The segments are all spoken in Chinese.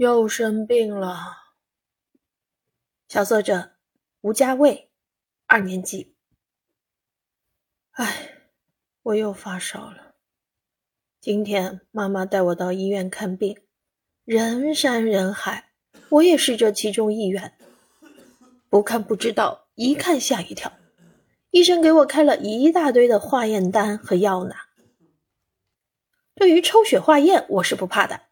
又生病了。小作者吴家卫，二年级。唉，我又发烧了。今天妈妈带我到医院看病，人山人海，我也是这其中一员。不看不知道，一看吓一跳。医生给我开了一大堆的化验单和药呢。对于抽血化验，我是不怕的。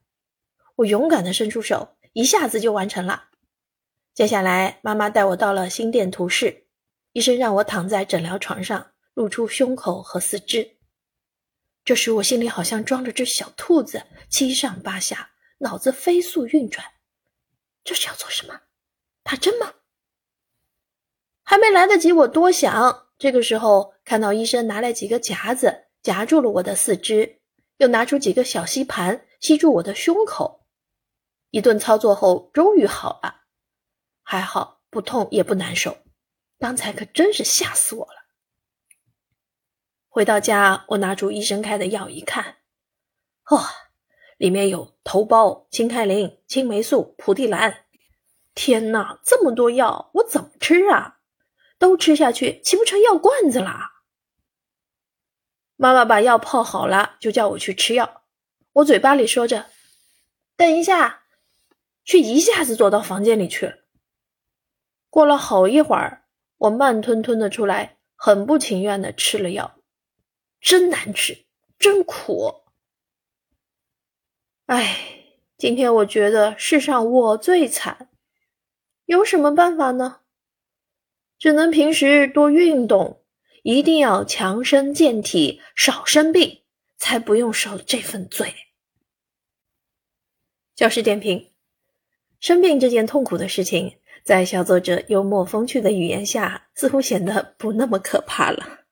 我勇敢的伸出手，一下子就完成了。接下来，妈妈带我到了心电图室，医生让我躺在诊疗床上，露出胸口和四肢。这时，我心里好像装着只小兔子，七上八下，脑子飞速运转。这是要做什么？打针吗？还没来得及我多想，这个时候看到医生拿来几个夹子，夹住了我的四肢，又拿出几个小吸盘，吸住我的胸口。一顿操作后，终于好了，还好不痛也不难受。刚才可真是吓死我了。回到家，我拿出医生开的药一看，哇，里面有头孢、清开灵、青霉素、蒲地蓝。天哪，这么多药，我怎么吃啊？都吃下去，岂不成药罐子啦？妈妈把药泡好了，就叫我去吃药。我嘴巴里说着：“等一下。”却一下子躲到房间里去了。过了好一会儿，我慢吞吞的出来，很不情愿的吃了药，真难吃，真苦。哎，今天我觉得世上我最惨，有什么办法呢？只能平时多运动，一定要强身健体，少生病，才不用受这份罪。教师点评。生病这件痛苦的事情，在小作者幽默风趣的语言下，似乎显得不那么可怕了。